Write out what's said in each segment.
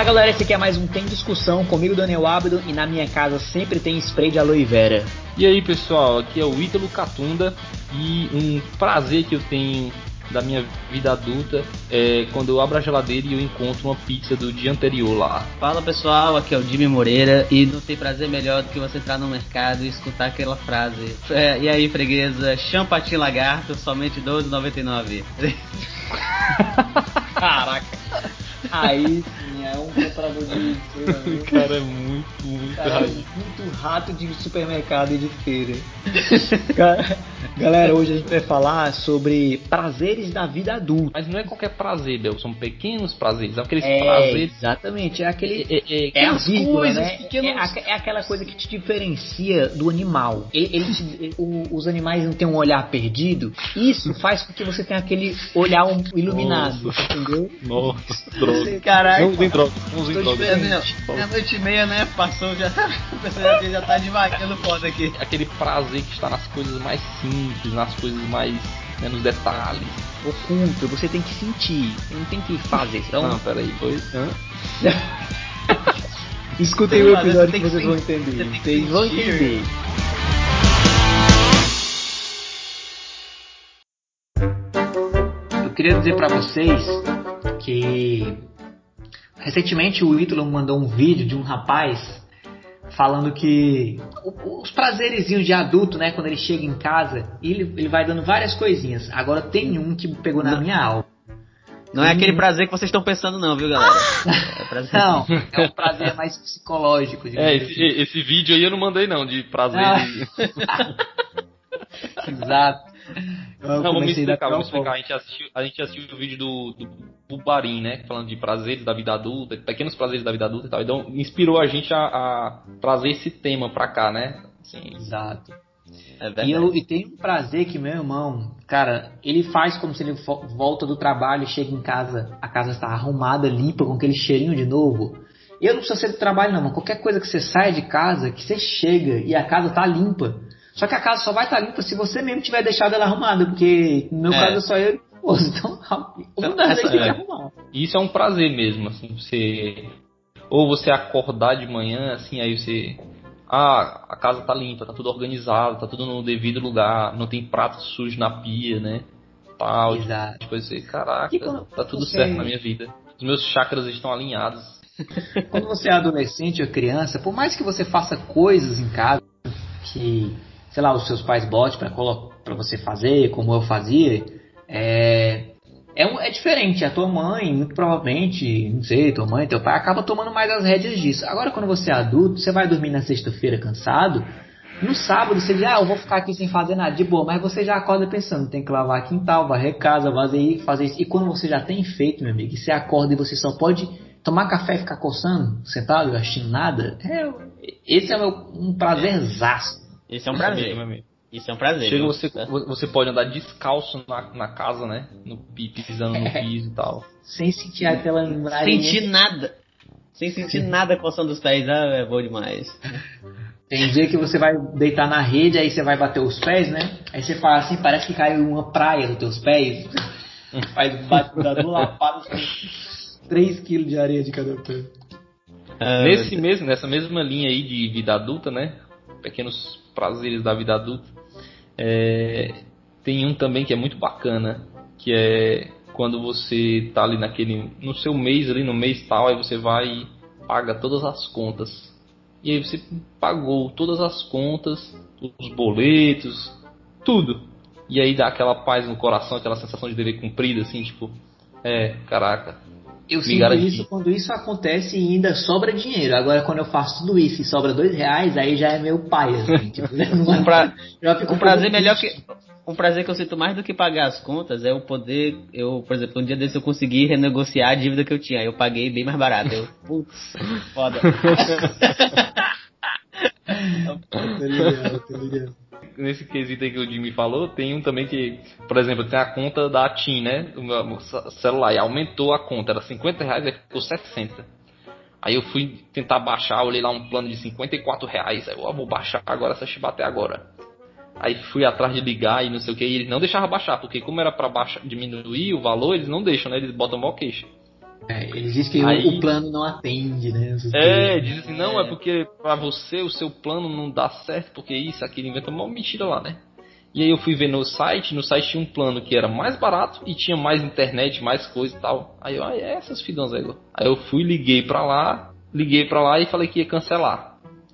Fala galera, esse aqui é mais um Tem Discussão comigo, Daniel Abdo, e na minha casa sempre tem spray de aloe vera. E aí pessoal, aqui é o Ítalo Catunda e um prazer que eu tenho da minha vida adulta é quando eu abro a geladeira e eu encontro uma pizza do dia anterior lá. Fala pessoal, aqui é o Jimmy Moreira e não tem prazer melhor do que você entrar no mercado e escutar aquela frase. É, e aí, freguesa, champatim lagarto, somente 12,99. Caraca. Aí sim, é um comprador de O cara é muito, muito Cara, é raiz. muito rato de supermercado e de feira. Galera, hoje a gente vai falar sobre prazeres da vida adulta. Mas não é qualquer prazer, Bel, são pequenos prazeres, são aqueles É, prazeres. exatamente, é aquele É, é, É a aquelas vírgula, coisas né? pequenas. É, é aquela coisa que te diferencia do animal. Ele, ele te- o- os animais não têm um olhar perdido. Isso faz com que você tenha aquele olhar um- iluminado, Nossa. entendeu? Nossa, droga. Caraca, Não usem drogas, não usem drogas. noite e meia, né? Passou, já, a pessoa já, já tá devagando foda aqui. Aquele prazer que está nas coisas mais simples, nas coisas mais. né, nos detalhes. Oculto, você tem que sentir, você não tem que fazer. Então, Não, peraí, foi. Hã? escutem Tem o episódio você que que vocês vão entender. você Vocês vão entender. Eu queria dizer pra vocês que recentemente o Ítalo mandou um vídeo de um rapaz falando que os prazerezinhos de adulto, né, quando ele chega em casa, ele, ele vai dando várias coisinhas. Agora tem um que pegou na minha alma. Não é aquele prazer que vocês estão pensando, não, viu, galera? É prazer. Não, é um prazer mais psicológico. É, assim. esse, esse vídeo aí eu não mandei não, de prazer. Ah. de- Exato. Eu Não, vamos explicar, vamos explicar. A gente assistiu, a gente assistiu o vídeo do, do Bubarim, né? Falando de prazeres da vida adulta, pequenos prazeres da vida adulta e tal. Então inspirou a gente a, a trazer esse tema pra cá, né? Assim, Exato. É E, eu, e tem um prazer que meu irmão, cara, ele faz como se ele vo- volta do trabalho, chega em casa, a casa está arrumada, limpa, com aquele cheirinho de novo. E eu não preciso ser do trabalho não, mas qualquer coisa que você sai de casa, que você chega e a casa tá limpa. Só que a casa só vai estar limpa se você mesmo tiver deixado ela arrumada, porque no meu É. caso é só eu e. Então, das essa- tem que é. arrumar. Isso é um prazer mesmo, assim, você. Ou você acordar de manhã, assim, aí você. Ah, a casa tá limpa, tá tudo organizado, tá tudo no devido lugar, não tem prato sujo na pia, né? Tal, Exato. tipo assim, caraca, quando tá tudo você- certo na minha vida. Os meus chakras estão alinhados. Quando você é adolescente ou criança, por mais que você faça coisas em casa que, sei lá, os seus pais botem pra colo- pra você fazer, como eu fazia, é, é, é diferente. A tua mãe, muito provavelmente, não sei, tua mãe, teu pai, acaba tomando mais as rédeas disso. Agora, quando você é adulto, você vai dormir na sexta-feira cansado, no sábado você diz, ah, eu vou ficar aqui sem fazer nada, de boa, mas você já acorda pensando, tem que lavar quintal, varrer casa, fazer, fazer isso. E quando você já tem feito, meu amigo, e você acorda e você só pode tomar café e ficar coçando, sentado, assistindo nada, é, esse é um prazerzaço. Isso é um Meu prazer. amigo. Isso é um prazer. Chega você, você pode andar descalço na, na casa, né? No, pi- pisando no piso e tal. Sem sentir aquela Sem embranha. sentir nada. Sem sentir nada coçando os pés. Ah, é bom demais. Tem dia que você vai deitar na rede, aí você vai bater os pés, né? Aí você fala assim, parece que caiu uma praia nos teus pés. Faz bate da duas lapadas, 3 quilos de areia de cada pé. Ah, Nesse mesmo, nessa mesma linha aí de vida adulta, né? Pequenos prazeres da vida adulta. é, tem um também que é muito bacana, que é quando você tá ali naquele. no seu mês ali, no mês tal, aí você vai e paga todas as contas. E aí você pagou todas as contas, os boletos, tudo. E aí dá aquela paz no coração, aquela sensação de dever cumprido, assim, tipo, é, caraca, Eu sinto garanti. isso quando isso acontece e ainda sobra dinheiro. Agora, quando eu faço tudo isso e sobra dois reais, aí já é meu pai, assim. tipo, Um, pra- já fico um prazer melhor que. Um prazer que eu sinto mais do que pagar as contas é o poder. Eu, por exemplo, um dia desse eu consegui renegociar a dívida que eu tinha. Aí eu paguei bem mais barato. Eu, putz, foda. Tô ligado, tô ligado. Nesse quesito aí que o Jimmy falou, tem um também que, por exemplo, tem a conta da TIM, né? Ce- celular, e aumentou a conta, era 50 reais, aí ficou 60. Aí eu fui tentar baixar, olhei lá um plano de 54 reais, aí eu ah, vou baixar agora essa chibata agora. Aí fui atrás de ligar e não sei o que, e eles não deixavam baixar, porque como era pra baixar, diminuir o valor, eles não deixam, né? Eles botam mó queixa. É, ele diz que Aí- o plano não atende, né? É, coisas. diz assim, não, é porque pra você o seu plano não dá certo, porque isso, aquilo, inventa uma mentira lá, né? E aí eu fui ver no site, no site tinha um plano que era mais barato e tinha mais internet, mais coisa e tal. Aí eu, ah, é essas fidãs aí. Aí eu fui, liguei pra lá, liguei pra lá e falei que ia cancelar.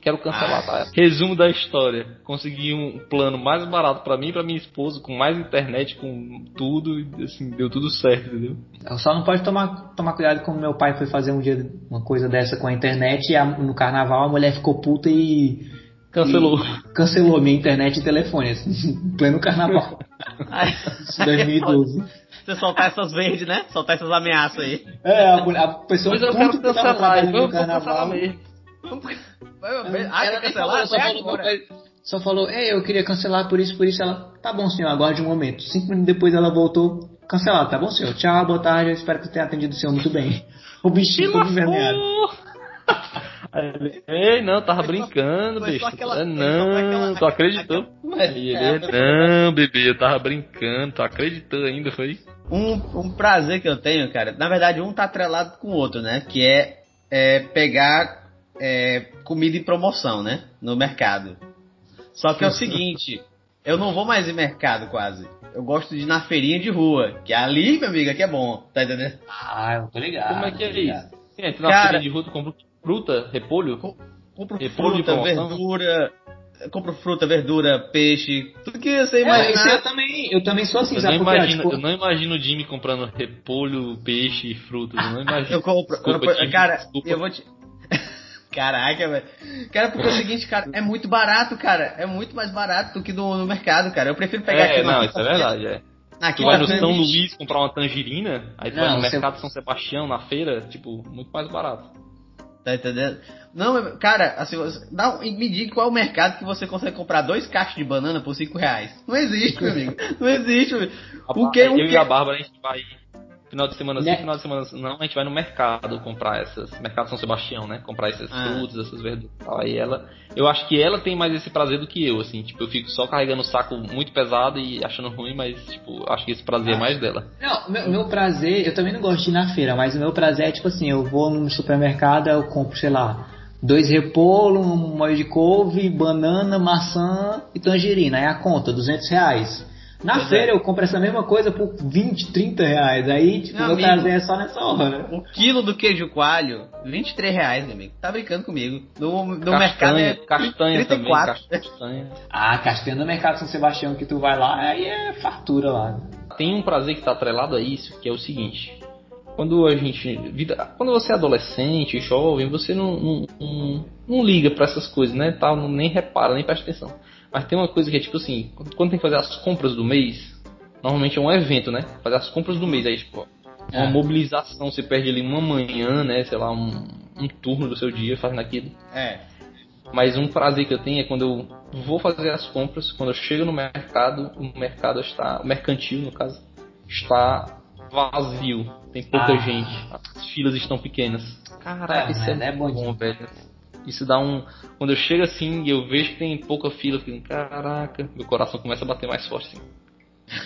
Quero cancelar, tá? Resumo da história. Consegui um plano mais barato pra mim e pra minha esposa, com mais internet, com tudo, e assim, deu tudo certo, entendeu? Só não pode tomar, tomar cuidado como meu pai foi fazer um dia uma coisa dessa com a internet e a- no carnaval a mulher ficou puta e Cancelou. e cancelou minha internet e telefone, assim, em pleno carnaval. Isso, 2012. Você soltar essas verdes, né? Soltar essas ameaças aí. É, a, mulher- a pessoa Mas eu quero cancelar, eu no vou cancelar carnaval. mesmo. Ah, Ela cancelar? só falou, só falou, ei, eu queria cancelar por isso, por isso. Ela, tá bom, senhor, aguarde um momento. Cinco minutos depois ela voltou, cancelado, tá bom, senhor? Tchau, boa tarde, eu espero que tenha atendido o senhor muito bem. O bichinho ele, Ei, não, tava brincando, foi só bicho. aquela- É, foi só não, aquela- tu acreditou? Aí ele, não, bebê, eu tava brincando, tu acreditou ainda, foi? Um, um prazer que eu tenho, cara, na verdade um tá atrelado com o outro, né? Que é, é pegar é, comida em promoção, né? No mercado. Só que é o seguinte, eu não vou mais em mercado quase. Eu gosto de ir na feirinha de rua, que ali, meu amigo, aqui é bom, tá entendendo? Ah, eu tô ligado. Como é que é ligado. isso? Tu na Cara- feira de rua, tu compra fruta, repolho? Compro Repolho fruta, verdura, compro fruta, verdura, peixe, tudo que você É, imaginar. isso eu também, eu também sou assim, Eu sabe não, imagino, Tipo, eu não imagino o Jimmy comprando repolho, peixe e frutas, eu não imagino. Eu compro. Desculpa, eu- Jimmy, cara, desculpa. eu vou te. Caraca, velho. Cara, porque é o seguinte, cara, é muito barato, cara. É muito mais barato do que no, no mercado, cara. Eu prefiro pegar É, aqui não, isso é verdade, é. Na Tu vai no São. Luís comprar uma tangerina, aí tu Não, vai no mercado São Sebastião, na feira, tipo, muito mais barato. Tá entendendo? Não, eu- cara, assim, dá, me diga qual é o mercado que você consegue comprar dois cachos de banana por 5 reais. Não existe, meu amigo. Não existe, meu amigo. O que? eu O e que? a Bárbara, a gente vai. Final de semana sim, Né? final de semana não, a gente vai no mercado comprar essas. Mercado São Sebastião, né? Comprar essas Ah. frutas, essas verduras. e tal. Aí ela. Eu acho que ela tem mais esse prazer do que eu, assim. Tipo, eu fico só carregando o saco muito pesado e achando ruim, mas, tipo, acho que esse prazer é mais dela. Não, meu, meu prazer, eu também não gosto de ir na feira, mas o meu prazer é tipo assim, eu vou no supermercado, eu compro, sei lá, dois repolo, um molho de couve, banana, maçã e tangerina. Aí a conta, 200 reais. Na Pois feira é. eu compro essa mesma coisa por 20, 30 reais. Aí, tipo, Meu meu prazer é só nessa hora. O quilo do queijo coalho, 23 reais, meu amigo. Tá brincando comigo. No, no castanha, mercado é castanha também, 34. castanha. Ah, castanha no mercado São Sebastião que tu vai lá, aí é fartura lá. Tem um prazer que está atrelado a isso, que é o seguinte. Quando a gente. Vida, quando você é adolescente, jovem, você não, não, não, não liga pra essas coisas, né? Tal, não, nem repara, nem presta atenção. Mas tem uma coisa que é tipo assim, quando tem que fazer as compras do mês, normalmente é um evento, né? Fazer as compras do mês, aí tipo, uma É. mobilização, você perde ali uma manhã, né? Sei lá, um, um turno do seu dia fazendo aquilo. É. Mas um prazer que eu tenho é quando eu vou fazer as compras, quando eu chego no mercado, o mercado está, o mercantil no caso, está vazio, tem pouca Ah. gente, as filas estão pequenas. Caraca, É, isso é, é bom bom, velho. Isso dá um. Quando eu chego assim e eu vejo que tem pouca fila, eu fico, caraca, meu coração começa a bater mais forte assim.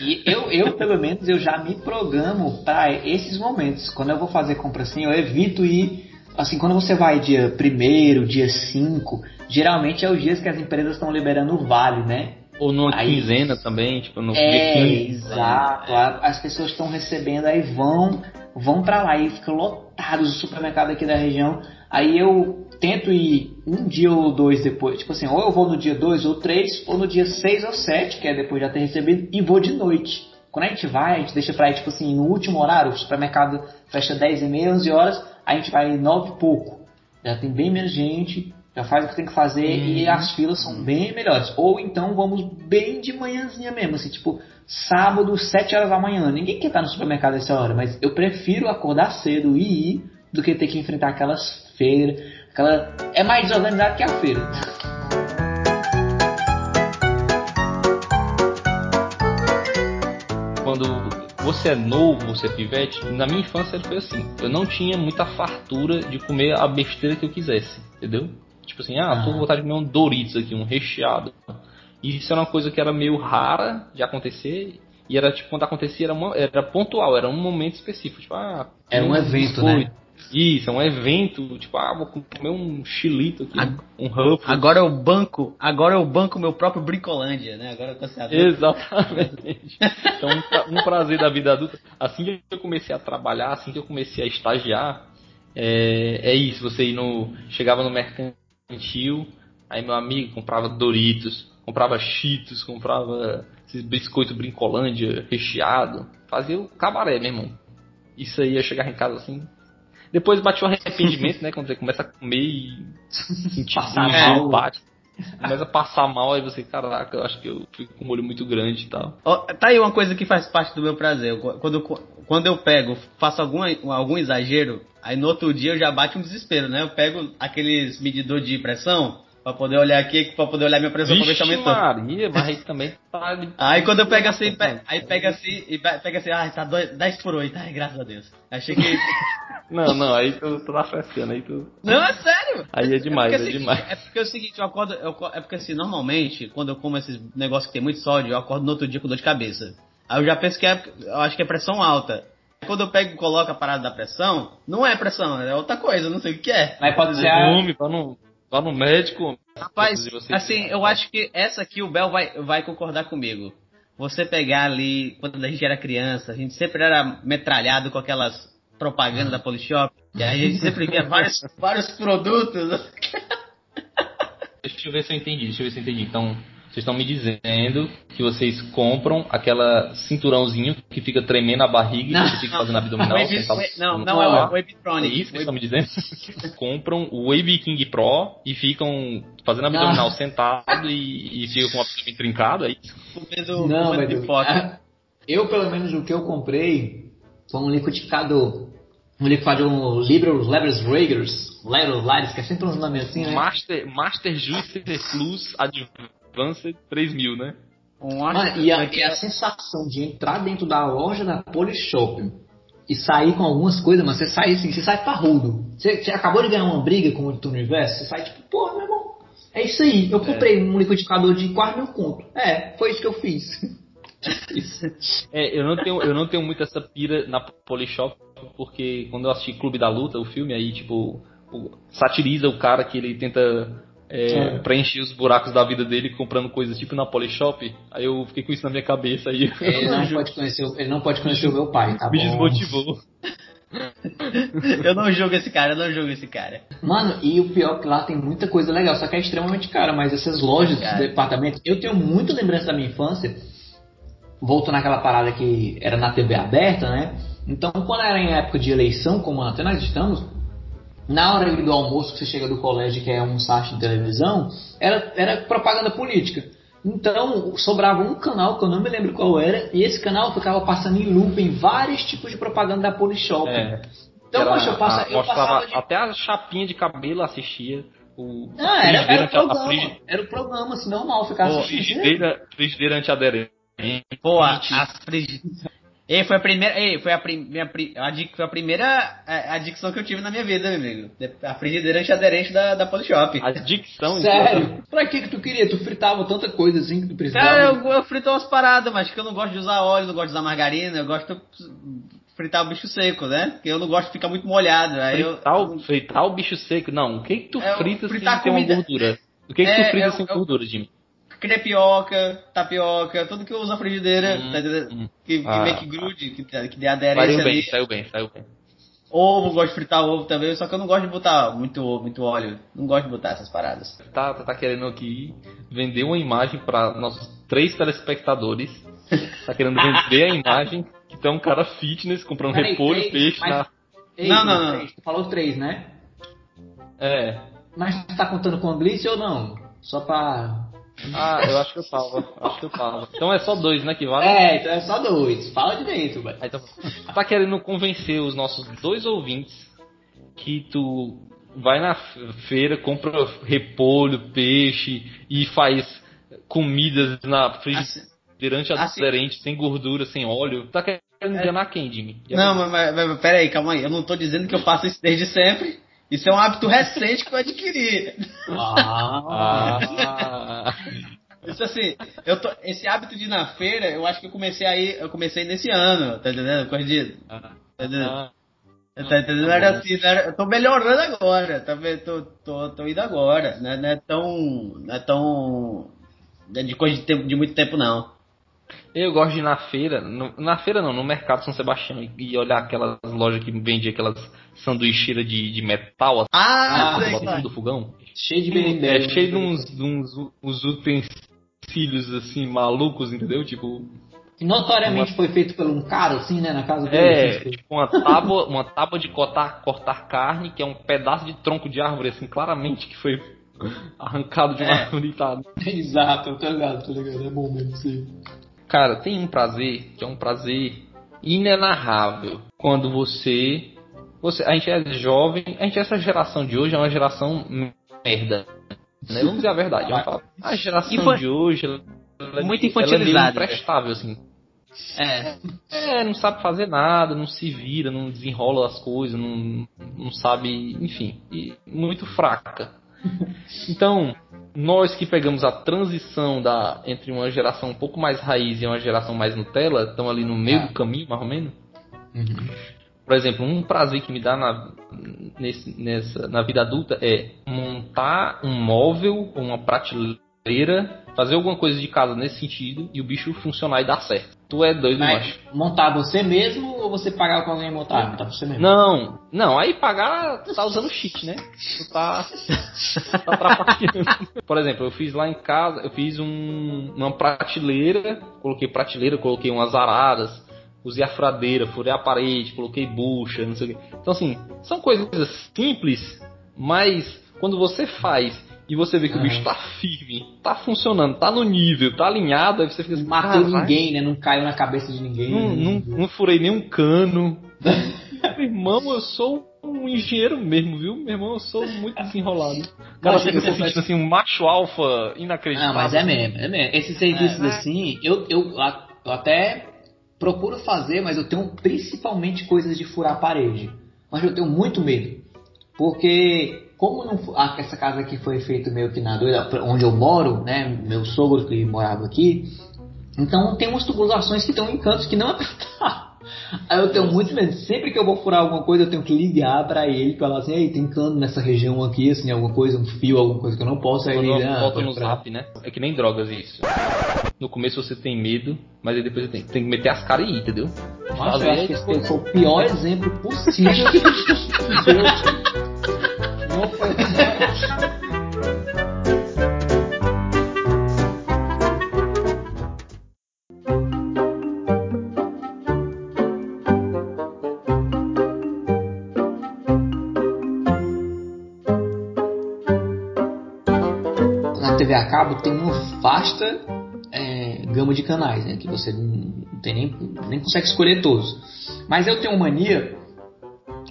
E eu, eu, pelo menos, eu já me programo para esses momentos. Quando eu vou fazer compra assim, eu evito ir. Assim, quando você vai dia 1 dia 5, geralmente é os dias que as empresas estão liberando o vale, né? Ou numa Aí- quinzena também, tipo, no dia É, 15. exato. As pessoas estão recebendo, aí vão, vão para lá e fica lotado os supermercados aqui da região. Aí eu tento ir um dia ou dois depois, tipo assim, ou eu vou no dia 2 ou 3, ou no dia 6 ou 7, que é depois de já ter recebido, e vou de noite. Quando a gente vai, a gente deixa pra ir, tipo assim, no último horário, o supermercado fecha 10 e meia, 11 horas, a gente vai 9 e pouco. Já tem bem menos gente, já faz o que tem que fazer e as filas são bem melhores. Ou então vamos bem de manhãzinha mesmo, assim, tipo, sábado, 7 horas da manhã. Ninguém quer estar no supermercado essa hora, mas eu prefiro acordar cedo e ir do que ter que enfrentar aquelas feiras. Aquela... É mais desorganizado que a feira. quando você é novo, você é pivete, na minha infância ele foi assim. Eu não tinha muita fartura de comer a besteira que eu quisesse, entendeu? Tipo assim, ah, tô com vontade de comer um Doritos aqui, um recheado. E isso era uma coisa que era meio rara de acontecer. E era tipo, quando acontecia, era, uma, era pontual, era um momento específico. Tipo, ah, era um, um evento, né? Isso, é um evento, tipo, ah, vou comer um chilito aqui, um Ruffles. Agora eu banco, agora eu banco meu próprio Bricolândia, né? Agora eu tô sabendo. Exatamente. então, um, um, prazer da vida adulta. Assim que eu comecei a trabalhar, assim que eu comecei a estagiar, é, é isso, você ir no, chegava no mercantil, aí meu amigo comprava Doritos, comprava Cheetos, comprava esses biscoito Brincolândia recheado, fazia o cabaré, meu irmão. Isso aí, eu chegava em casa assim, depois bate o arrependimento, né? Quando você começa a comer e sentir passar mal. Bate, começa a passar mal, aí você, caraca, eu acho que eu fico com um olho muito grande e tal. Oh, tá aí uma coisa que faz parte do meu prazer. Quando, quando eu pego, faço algum, algum exagero, aí no outro dia eu já bate um desespero, né? Eu pego aqueles medidor de pressão, Pra poder olhar aqui, pra poder olhar minha pressão Vixe pra ver se aumentou. Maria, mas aí também tá. aí quando eu pego assim, pe... aí pega assim, e pega assim, ah, tá 10 por 8, ai, graças a Deus. Achei que. não, não, aí tu, tu tá frescando, aí tu. Não, é sério! Aí é demais, é, é demais. É porque é o seguinte, eu acordo. Eu, é porque assim, normalmente, quando eu como esses negócios que tem muito sódio, eu acordo no outro dia com dor de cabeça. Aí eu já penso que é. Eu acho que é pressão alta. Quando eu pego e coloco a parada da pressão, não é pressão, é outra coisa, não sei o que é. Mas pode ser. Volume, pra não. Vá no médico. Rapaz, assim, eu acho que essa aqui o Bel vai, vai concordar comigo. Você pegar ali, quando a gente era criança, a gente sempre era metralhado com aquelas propagandas da Polishop. E aí a gente sempre via vários, vários produtos. Deixa eu ver se eu entendi, deixa eu ver se eu entendi. Então, vocês estão me dizendo que vocês compram aquela cinturãozinho que fica tremendo a barriga não, e você fica fazendo abdominal. Wave, tá... não, não, não, é o Wavetronic. É isso que vocês estão me dizendo? compram o Wave King Pro e ficam fazendo abdominal não. sentado e, e ficam com o abdômen trincado, é isso? Comendo, não, comendo mas eu, pelo menos, o que eu comprei foi um liquidificador. Um liquidificador, um Liberals Levers Raggers, Levers que é sempre uns nomes assim, né? Master, Master Juicer Plus Advanced Advanced 3000, né? Mano, e, a, e a sensação de entrar dentro da loja da Polishop e sair com algumas coisas, mas você sai assim, você sai parrudo. Você, você acabou de ganhar uma briga com o Universo, você sai tipo, pô, meu irmão, é isso aí. Eu comprei é. um liquidificador de 4 mil conto. É, foi isso que eu fiz. é, eu não tenho, eu não tenho muito essa pira na Polishop, porque quando eu assisti Clube da Luta, o filme aí, tipo, satiriza o cara que ele tenta é, é. preencher os buracos da vida dele comprando coisas tipo na Polishop. Aí eu fiquei com isso na minha cabeça aí. Ele não, pode conhecer, ele não pode conhecer o meu pai, tá Me bom? desmotivou. eu não julgo esse cara, eu não julgo esse cara. Mano, e o pior é que lá tem muita coisa legal, só que é extremamente cara, mas essas lojas, esses departamentos, eu tenho muita lembrança da minha infância. Volto naquela parada que era na TV aberta, né? Então, quando era em época de eleição, como até nós estamos, na hora do almoço que você chega do colégio, que é um site de televisão, era, era propaganda política. Então, sobrava um canal, que eu não me lembro qual era, e esse canal ficava passando em loop em vários tipos de propaganda da Polishop. É. Então, era, poxa, eu, passa, a, eu passava de... Até a chapinha de cabelo assistia. O, ah, era, era, o programa, era o programa, assim, normal, ficava assistindo. Frigideira, frigideira antiaderente. Pô, a, a frigideira... E foi a primeira, e foi a, prim, minha, a, foi a primeira adicção que eu tive na minha vida, meu amigo. A frigideira antiaderente da, da Polishop. Adicção? Sério? Então. Pra que que tu queria? Tu fritava tanta coisa assim que tu precisava? Cara, eu, eu frito umas paradas, mas que eu não gosto de usar óleo, não gosto de usar margarina, eu gosto de fritar o bicho seco, né? Porque eu não gosto de ficar muito molhado. Aí fritar, eu, o, fritar o bicho seco? Não, o que que tu é, frita sem ter uma gordura? O que que é, tu frita é, sem gordura, Jimmy? Crepioca, tapioca, tudo que eu uso na frigideira, hum, tá hum. que, que ah, meio que grude, que, que dê aderência saiu bem, Saiu bem, saiu bem. Ovo, gosto de fritar ovo também, só que eu não gosto de botar muito ovo, muito óleo. Não gosto de botar essas paradas. Tá, tá, tá querendo aqui vender uma imagem para nossos três telespectadores. tá querendo vender a imagem que tem um cara fitness comprando Peraí, repolho, três, peixe mas... na. Ei, não, não, não. Três, tu falou três, né? É. Mas tá contando com o Blitz ou não? Só pra ah, eu acho que eu tava. Acho que eu tava. Então é só dois, né, que vale? É, então é só dois. Fala direito, velho. Então, tá querendo convencer os nossos dois ouvintes que tu vai na feira, compra repolho, peixe e faz comidas na frigideira assim, aderente, assim, sem gordura, sem óleo. Tá querendo enganar é, quem, Jimmy? Não, mas, mas, mas peraí, calma aí. Eu não tô dizendo que eu faço isso desde sempre. Isso é um hábito recente que eu adquiri. Ah. ah. Isso assim, eu tô, esse hábito de ir na feira, eu acho que eu comecei aí, eu comecei nesse ano, tá entendendo? Coisa de. Tá entendendo? Ah, tá entendendo? Era assim, era, eu tô melhorando agora, tá vendo? Tô, tô, tô indo agora, né? Não é tão. Não é tão. Não é de coisa de, tempo, de muito tempo, não. Eu gosto de ir na feira, no, na feira não, no mercado São Sebastião e olhar aquelas lojas que vendem aquelas sanduicheiras de, de metal, ah, assim, do fogão. Cheio de bem É cheio de uns, uns, uns utensílios assim malucos, entendeu? Tipo. Notoriamente uma... foi feito por um cara, assim, né, na casa dele. É, assim, tipo uma tábua, uma tábua de cortar, cortar carne, que é um pedaço de tronco de árvore, assim, claramente que foi arrancado de uma é. árvore. Tá? Exato, tô ligado, tô ligado, é bom mesmo, sim. Cara, tem um prazer que é um prazer inenarrável quando você, você. A gente é jovem, a gente essa geração de hoje é uma geração merda. Né? Vamos dizer a verdade. Vamos a geração de hoje ela, muito infantilizada. Ela é imprestável, assim. É. é, não sabe fazer nada, não se vira, não desenrola as coisas, não, não sabe, enfim, muito fraca. Então, nós que pegamos a transição da entre uma geração um pouco mais raiz e uma geração mais Nutella, estão ali no meio ah. do caminho, mais ou menos. Uhum. Por exemplo, um prazer que me dá na, nesse, nessa, na vida adulta é montar um móvel ou uma prateleira, fazer alguma coisa de casa nesse sentido e o bicho funcionar e dar certo. Tu é doido, Mas, macho. Montar você mesmo ou você pagar com alguém montar? Montar você mesmo? Não, não, aí pagar, tu tá usando cheat, né? Tu tá, tá atrapalhando. Por exemplo, eu fiz lá em casa, eu fiz um, uma prateleira, coloquei prateleira, coloquei umas aradas, usei a fradeira, furei a parede, coloquei bucha, não sei o quê. Então assim, são coisas simples, mas quando você faz e você vê que o bicho tá firme, tá funcionando, tá no nível, tá alinhado, aí você fica assim, Não matou ninguém, né? Não caiu na cabeça de ninguém. Não, né? não, não furei nenhum cano. meu irmão, eu sou um engenheiro mesmo, viu? Meu irmão, eu sou muito desenrolado. Cara, fica se sentindo assim, um macho alfa inacreditável. Não, mas é mesmo, é mesmo. Esses serviços é, assim, eu, eu, eu até procuro fazer, mas eu tenho principalmente coisas de furar a parede. Mas eu tenho muito medo. Porque como não, essa casa aqui foi feita meio que na doida, onde eu moro, né? Meu sogro que morava aqui. Então tem umas tubulações que estão em cantos que não é pra estar. Aí eu tenho muito medo. Sempre que eu vou furar alguma coisa, eu tenho que ligar para ele, falar assim, ei, tem cano nessa região aqui, assim, alguma coisa, um fio, alguma coisa que eu não posso. Aí ele, ah, volta no zap, né? É que nem drogas isso. No começo você tem medo, mas aí depois você tem, tem que meter as caras e ir, entendeu? Mas eu acho que esse foi o pior exemplo possível Na TV a cabo tem uma vasta é, gama de canais, né? Que você não, tem nem, nem consegue escolher todos. Mas eu tenho mania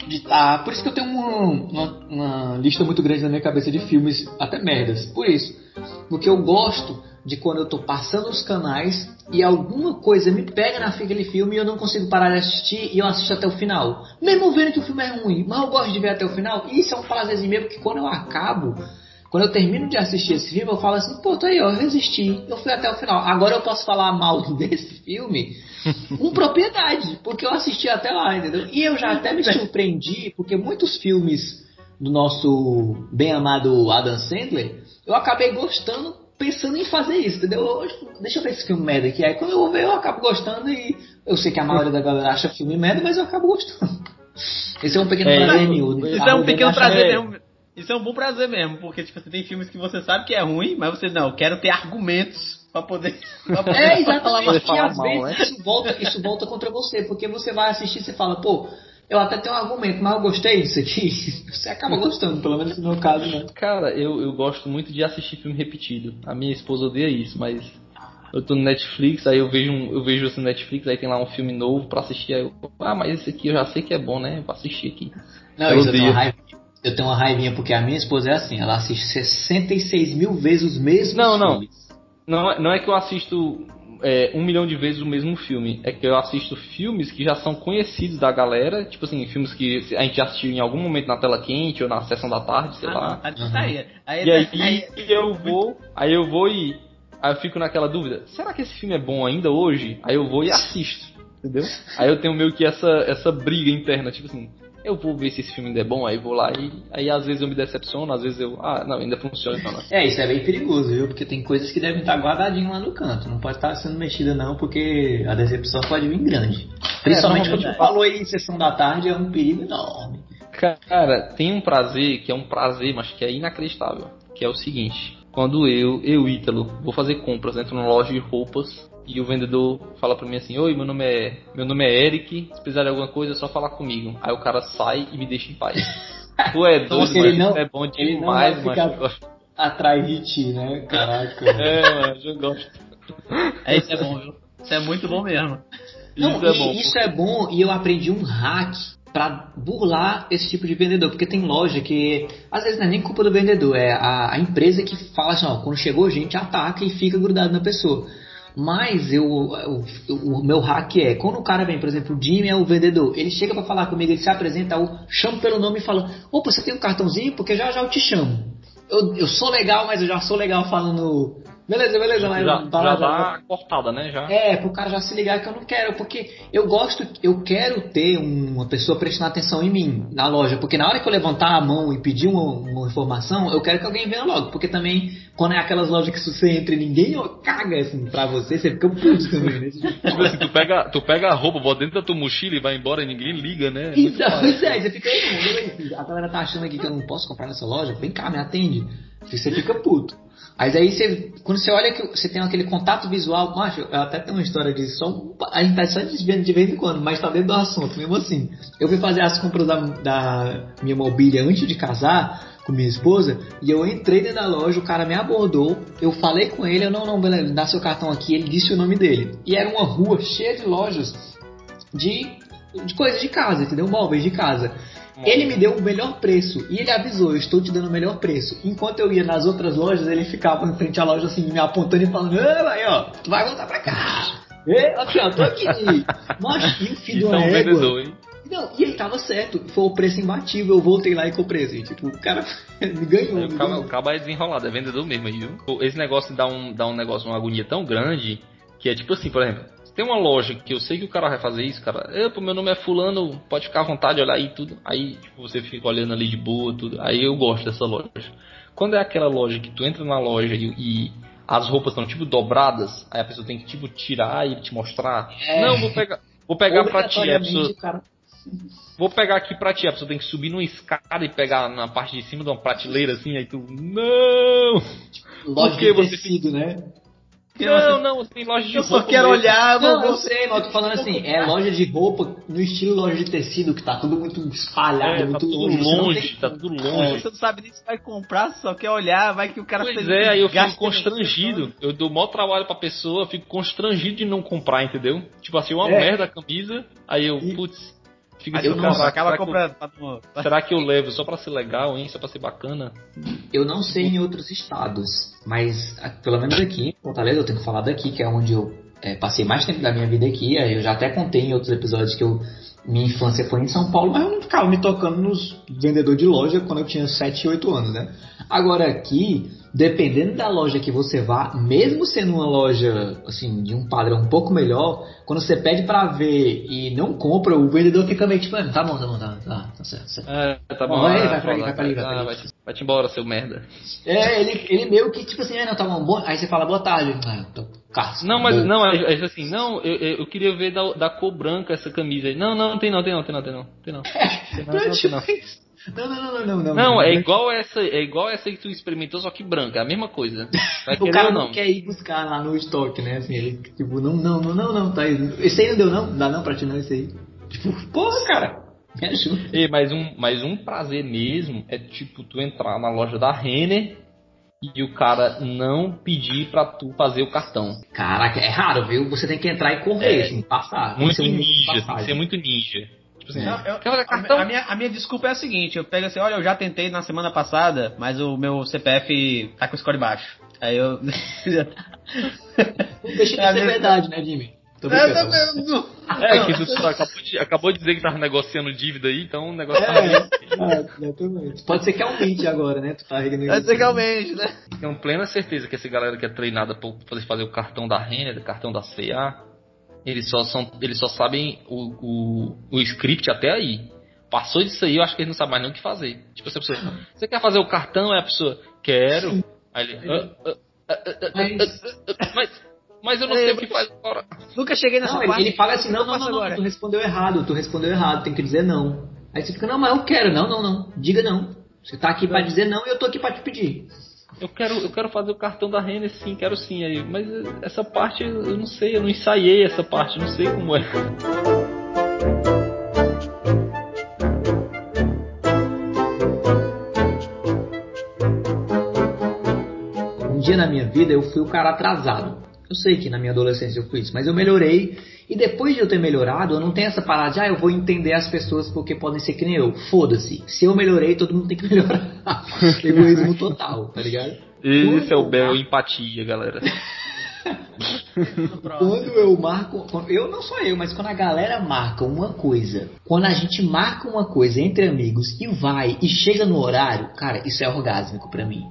de, ah, por isso que eu tenho uma, uma, lista muito grande na minha cabeça de filmes, até merdas. Por isso. Porque eu gosto de quando eu tô passando os canais e alguma coisa me pega naquele filme e eu não consigo parar de assistir e eu assisto até o final. Mesmo vendo que o filme é ruim, mas eu gosto de ver até o final. E isso é um prazerzinho mesmo, porque quando eu acabo, quando eu termino de assistir esse filme, eu falo assim, pô, tá aí, ó, eu resisti, eu fui até o final. Agora eu posso falar mal desse filme com propriedade, porque eu assisti até lá, entendeu? E eu já até me surpreendi, porque muitos filmes do nosso bem amado Adam Sandler, eu acabei gostando pensando em fazer isso, entendeu? Deixa eu ver esse filme merda aqui. Aí quando eu vou ver, eu acabo gostando e eu sei que a maioria da galera acha filme merda, mas eu acabo gostando. Esse é um pequeno é, prazer meu. Isso é um pequeno prazer mesmo. Isso é um bom prazer mesmo, porque tipo, você tem filmes que você sabe que é ruim, mas você não, eu quero ter argumentos para poder, pra poder. É, exatamente. Falar, às mal, vezes né? isso, volta, isso volta contra você, porque você vai assistir e você fala, pô, eu até tenho um argumento, mas eu gostei disso aqui. Você acaba gostando, pelo menos no meu caso, né? Cara, eu, eu gosto muito de assistir filme repetido. A minha esposa odeia isso, mas eu tô no Netflix, aí eu vejo um, eu vejo assim no Netflix, aí tem lá um filme novo pra assistir, aí eu, ah, mas esse aqui eu já sei que é bom, né? Vou assistir aqui. Não, eu, isso eu tenho, raiva, eu tenho uma raivinha porque a minha esposa é assim, ela assiste 66 mil vezes os mesmos não, filmes. Não, não, é, não é que eu assisto é, um milhão de vezes o mesmo filme. É que eu assisto filmes que já são conhecidos da galera, tipo assim, filmes que a gente assistiu em algum momento na tela quente ou na sessão da tarde, sei ah, lá. Não, tá uhum. aí. aí. E aí, aí, eu vou, aí eu vou e Aí eu fico naquela dúvida, será que esse filme é bom ainda hoje? Aí eu vou e assisto, entendeu? Aí eu tenho meio que essa, essa briga interna, tipo assim, eu vou ver se esse filme ainda é bom, aí vou lá e aí às vezes eu me decepciono, às vezes eu, ah, não, ainda funciona. Não. É, isso é bem perigoso, viu? Porque tem coisas que devem estar guardadinhas lá no canto, não pode estar sendo mexida não, porque a decepção pode vir grande. Principalmente é, quando você falou aí em sessão da tarde, é um perigo enorme. Cara, tem um prazer que é um prazer, mas que é inacreditável, que é o seguinte, quando eu, eu Ítalo, vou fazer compras, entro numa loja de roupas e o vendedor fala pra mim assim: Oi, meu nome é, meu nome é Eric, se precisar de alguma coisa é só falar comigo. Aí o cara sai e me deixa em paz. tu é doido, então, ele não, é bom demais, mas atrás de ti, né? Caraca. é, mano, eu gosto. É, isso é bom, viu? Isso é muito bom mesmo. Não, isso, é bom, isso é bom e eu aprendi um hack para burlar esse tipo de vendedor, porque tem loja que às vezes não é nem culpa do vendedor, é a, a empresa que fala assim, ó, quando chegou gente ataca e fica grudado na pessoa. Mas eu, o, o, meu hack é, quando o cara vem, por exemplo, o Jimmy é o vendedor, ele chega para falar comigo, ele se apresenta, eu chamo pelo nome e fala, opa, você tem um cartãozinho? Porque já já eu te chamo. Eu, eu sou legal, mas eu já sou legal falando Beleza, beleza, mas já, já, já dá cortada, né? Já. É, pro cara já se ligar que eu não quero, porque eu gosto, eu quero ter uma pessoa prestando atenção em mim na loja, porque na hora que eu levantar a mão e pedir uma, uma informação, eu quero que alguém venha logo, porque também quando é aquelas lojas que você entra e ninguém caga assim pra você, você fica puto também, né? tipo assim, tu pega, tu pega a roupa, bota dentro da tua mochila e vai embora e ninguém liga, né? Então, pois é, você fica aí, a galera tá achando aqui que eu não posso comprar nessa loja, vem cá, me atende. Você fica puto. Mas aí você, quando você olha que você tem aquele contato visual, macho, eu até tenho uma história disso, só, a gente tá só desviando de vez em quando, mas tá dentro do assunto, mesmo assim. Eu fui fazer as compras da, da minha mobília antes de casar com minha esposa, e eu entrei dentro da loja, o cara me abordou, eu falei com ele, eu não, não, beleza, dá seu cartão aqui, ele disse o nome dele. E era uma rua cheia de lojas de, de coisas de casa, entendeu? Móveis de casa. Ele me deu o melhor preço e ele avisou, eu estou te dando o melhor preço. Enquanto eu ia nas outras lojas, ele ficava em frente à loja assim, me apontando e falando, aí ó, tu vai voltar pra cá. E, aqui ó, tô aqui. Nossa, e o filho do é um vendedor, hein? Não, e ele tava certo, foi o preço imbatível, eu voltei lá e comprei assim, tipo, o cara me ganhou. O cabo, o cabo é desenrolado, é vendedor mesmo viu? Esse negócio dá um, dá um negócio, uma agonia tão grande, que é tipo assim, por exemplo, tem uma loja que eu sei que o cara vai fazer isso, cara. Epa, meu nome é fulano, pode ficar à vontade, olhar aí tudo. Aí, tipo, você fica olhando ali de boa, tudo. Aí eu gosto dessa loja. Quando é aquela loja que tu entra na loja e, e as roupas estão tipo dobradas, aí a pessoa tem que tipo tirar e te mostrar. É. Não, vou pegar, vou pegar pra ti. A pessoa, cara. Vou pegar aqui pra ti, a pessoa tem que subir numa escada e pegar na parte de cima de uma prateleira assim, aí tu. Não! Loja Porque de você tecido, né? Não, não, tem loja de eu roupa. Eu só quero mesmo. olhar, não, eu sei, mas eu tô falando assim, é loja de roupa no estilo loja de tecido, que tá tudo muito espalhado, é, muito tá tudo longe. longe tem... Tá tudo longe. É. Você não sabe nem se vai comprar, só quer olhar, vai que o cara Pois é, aí eu fico constrangido. Eu dou maior trabalho pra pessoa, fico constrangido de não comprar, entendeu? Tipo assim, uma é. merda a camisa, aí eu, putz, Fica assim, não, cara, acaba comprando. Eu, será que eu levo só para ser legal, hein? Só para ser bacana? Eu não sei em outros estados, mas pelo menos aqui em Fortaleza, eu tenho que falar daqui, que é onde eu é, passei mais tempo da minha vida aqui. Eu já até contei em outros episódios que eu, minha infância foi em São Paulo, mas eu não ficava me tocando nos vendedores de loja quando eu tinha 7, 8 anos, né? Agora aqui, dependendo da loja que você vá, mesmo sendo uma loja assim de um padrão um pouco melhor, quando você pede para ver e não compra, o vendedor fica meio tipo, tá bom, tá bom, tá, tá, tá certo. certo. É, tá bom. vai, vai, pra ali, vai pra ali, vai pra ali. Vai, vai te embora, seu merda. É, ele, ele meio que tipo assim, ah, não, tá bom, bom. aí você fala boa tarde. Ah, tô não, mas não, é, é, assim, não, eu, eu queria ver da, da cor branca essa camisa. Não, não, tem não, tem não, tem não, tem não, tem não. Tem não, tem não, tem não. Não, não, não, não, não. Não, é igual essa, é igual essa que tu experimentou, só que branca, é a mesma coisa. O cara não, não quer ir buscar lá no estoque, né? Assim, ele, tipo, não, não, não, não, não, tá aí. Esse aí não deu, não? Dá não pra ti não, esse aí. Tipo, porra, cara. Me ajuda. E, mas, um, mas um prazer mesmo é, tipo, tu entrar na loja da Renner e o cara não pedir pra tu fazer o cartão. Caraca, é raro, viu? Você tem que entrar e correr, é, assim, passar. Muito ninja, tem que ser muito ninja. Tipo assim, não, eu, a, a, minha, a minha desculpa é a seguinte, eu pego assim, olha, eu já tentei na semana passada, mas o meu CPF tá com o score baixo. Aí eu. Deixa de ser verdade, né, Jimmy? É, que tu acabou de, acabou de dizer que tava negociando dívida aí, então o negócio tá é, é, exatamente. Pode ser que aumente agora, né? Tu tá Pode ser que aumente, né? Tenho plena certeza que essa galera que é treinada pra poder fazer o cartão da Renner, o cartão da CA, eles só, são, eles só sabem o, o, o script até aí. Passou disso aí, eu acho que eles não sabem mais nem o que fazer. Tipo, essa pessoa, você quer fazer o cartão? É a pessoa, quero. Aí ele, mas, mas eu não sei o que faz agora. Nunca cheguei nessa não, parte. Ele, ele fala assim, não, não, não, não, tu respondeu errado, tu respondeu errado, tem que dizer não. Aí você fica, não, mas eu quero, não, não, não, diga não. Você tá aqui para dizer não e eu tô aqui para te pedir. Eu quero, eu quero fazer o cartão da Renner, sim, quero sim aí. Mas essa parte eu não sei, eu não ensaiei essa parte, não sei como é. Um dia na minha vida eu fui o cara atrasado. Eu sei que na minha adolescência eu fui isso, mas eu melhorei. E depois de eu ter melhorado, eu não tenho essa parada de, ah, eu vou entender as pessoas porque podem ser que nem eu. Foda-se. Se eu melhorei, todo mundo tem que melhorar. Egoísmo total, tá ligado? Isso é o bel empatia, galera. quando eu marco, eu não sou eu, mas quando a galera marca uma coisa, quando a gente marca uma coisa entre amigos e vai e chega no horário, cara, isso é orgásmico para mim.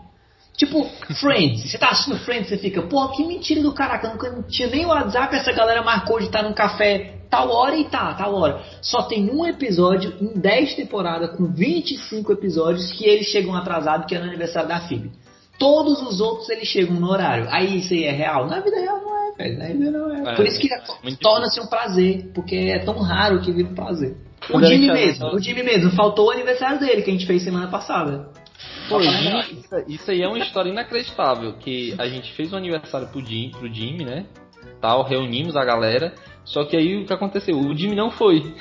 Tipo, Friends. Você tá assistindo Friends, você fica, pô, que mentira do caraca. Nunca não tinha nem o WhatsApp, essa galera marcou de estar num café tal hora e tá, tal hora. Só tem um episódio em 10 temporadas, com 25 episódios, que eles chegam atrasados, que é no aniversário da Phoebe. Todos os outros eles chegam no horário. Aí isso aí é real? Na vida real não é, velho. Na vida não é. é Por isso que é torna-se um prazer, porque é tão raro que vira um prazer. O Jimmy mesmo, o Jimmy mesmo, faltou o aniversário dele que a gente fez semana passada. Pô, isso, isso aí é uma história inacreditável. Que a gente fez um aniversário pro Jimmy, pro Jimmy, né? Tal, reunimos a galera. Só que aí o que aconteceu? O Jimmy não foi.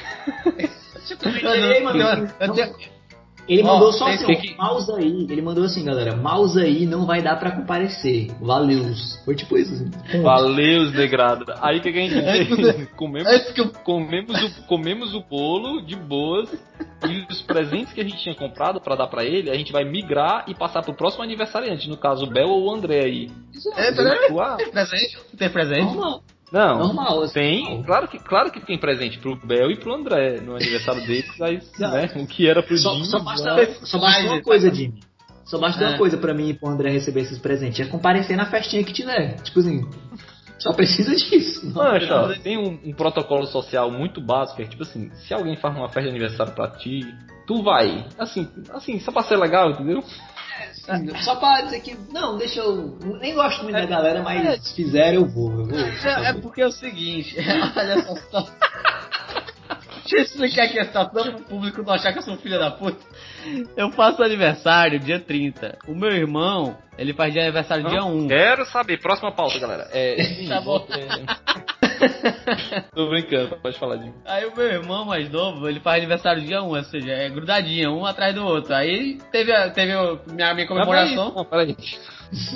Ele mandou só assim, que... mouse aí. Ele mandou assim, galera, mouse aí não vai dar pra comparecer. Valeus. Foi tipo isso. Assim. Valeus, degrado. Aí o que, que a gente fez? comemos, comemos, o, comemos o bolo de boas e os presentes que a gente tinha comprado para dar para ele, a gente vai migrar e passar pro próximo aniversariante. No caso, o Bel ou o André aí. É, tem presente? Tem presente? Não, não, Normal, assim, tem, normal. claro que, claro que tem presente pro Bel e pro André no aniversário deles, mas né, o que era pro só, Jimmy. Só basta, né? só basta uma coisa, Jimmy. Só basta é. uma coisa pra mim e pro André receber esses presentes. É comparecer na festinha que tiver. Tipo assim, só precisa disso. Não, não tem um, um, protocolo social muito básico, é tipo assim, se alguém faz uma festa de aniversário pra ti, tu vai. Assim, assim, só pra ser legal, entendeu? Só pra dizer que, não, deixa eu. Nem gosto muito é, da galera, mas é, se fizer eu vou. Eu vou é, é, porque é o seguinte, olha só. Deixa eu explicar aqui a situação pro público não achar que eu sou filho da puta. Eu faço aniversário dia 30. O meu irmão, ele faz dia aniversário não, dia 1. Quero saber. Próxima pauta, galera. É, tá bom. Tô brincando, pode falar de Aí o meu irmão mais novo, ele faz aniversário dia 1, ou seja, é grudadinho, um atrás do outro. Aí teve, a, teve minha, minha comemoração. Não, peraí.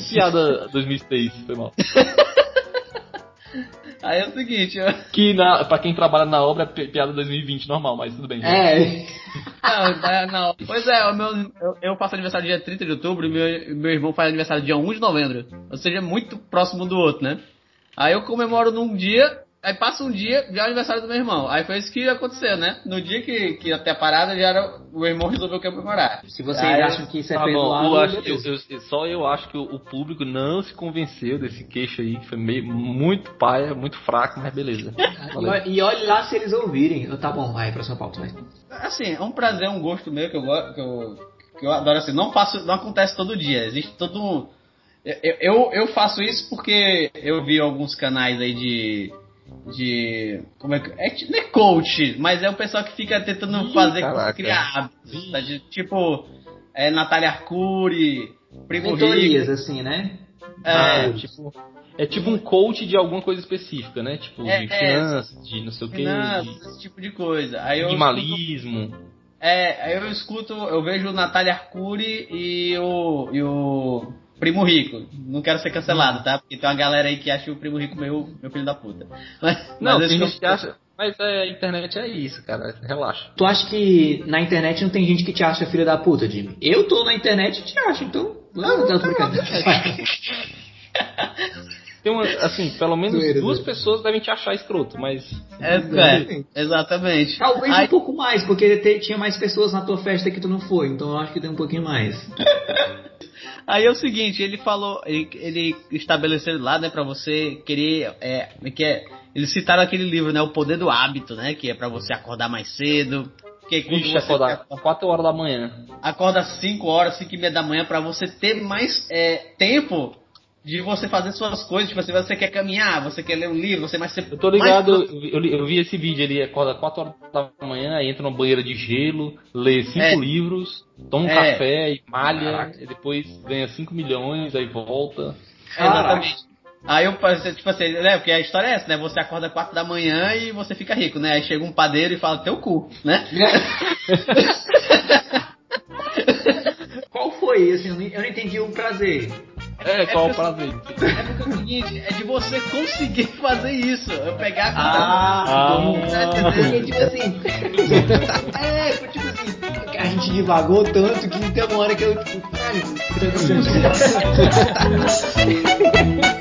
Piada 2006, foi mal. Aí é o seguinte, eu... Que na, pra quem trabalha na obra é piada 2020 normal, mas tudo bem. É. Não, é, não. Pois é, o meu, eu, eu, faço aniversário dia 30 de outubro e meu, meu irmão faz aniversário dia 1 de novembro. Ou seja, muito próximo do outro, né? Aí eu comemoro num dia, aí passa um dia, já é o aniversário do meu irmão. Aí foi isso que aconteceu, né? No dia que, que até a parada, já era, o meu irmão resolveu comemorar. Se vocês aí, acham que isso é tá perdoado, bom, eu acho, eu, eu, só eu acho que o, o, público não se convenceu desse queixo aí, que foi meio, muito paia, muito fraco, mas beleza. e, olhe lá se eles ouvirem. Tá bom, vai, próxima pauta, vai. Assim, é um prazer, um gosto meu que eu, que eu, que eu adoro, assim, não, faço, não acontece todo dia. Existe todo um eu, eu faço isso porque eu vi alguns canais aí de. De. Como é que. É, não é coach, mas é o pessoal que fica tentando Ih, fazer caraca. criar hábitos. Tá? De, tipo, é, Natália Arcuri, Primo Mentorias, Rico. assim, né? É, ah, tipo. É tipo um coach de alguma coisa específica, né? Tipo, é, de é, finanças, é, de não sei o que. De, esse tipo de coisa. Aí minimalismo. Escuto, é, aí eu escuto, eu vejo Natália Arcuri e o. E o Primo Rico. Não quero ser cancelado, tá? Porque tem uma galera aí que acha o Primo Rico meu, meu filho da puta. Mas, não, mas tem gente que acha. Mas é, a internet é isso, cara. Relaxa. Tu acha que na internet não tem gente que te acha filho da puta, Jimmy? Eu tô na internet e te acho, então. Não, não, tô brincando. Tem uma, assim, pelo menos duas pessoas devem te achar escroto, mas. É, é exatamente. Talvez Aí... um pouco mais, porque te, tinha mais pessoas na tua festa que tu não foi, então eu acho que tem um pouquinho mais. Aí é o seguinte, ele falou, ele, ele estabeleceu lá, né, pra você querer, é, que é, eles citaram aquele livro, né, O Poder do Hábito, né, que é pra você acordar mais cedo, que Ixi, você acordar às 4 horas da manhã. Acorda às 5 horas, 5 e meia da manhã, para você ter mais é, tempo de você fazer suas coisas. Tipo assim, você quer caminhar, você quer ler um livro, você mais. Eu tô ligado, mais... eu, eu, vi esse vídeo ali, acorda 4 horas da manhã, entra numa banheira de gelo, lê 5 é. livros, toma um é. café e malha, e depois ganha 5 milhões, aí volta. Exatamente. Aí eu, tipo assim, né? Porque a história é essa, né? Você acorda 4 da manhã e você fica rico, né? Aí chega um padeiro e fala teu cu, né? Qual foi? Assim, eu não entendi o prazer. É, qual é o prazer? É porque é o seguinte, é de você conseguir fazer isso. Eu pegar a Ah, ah, ah porque, tipo assim. é, tipo assim, a gente divagou tanto que tem uma hora que eu, tipo, caralho,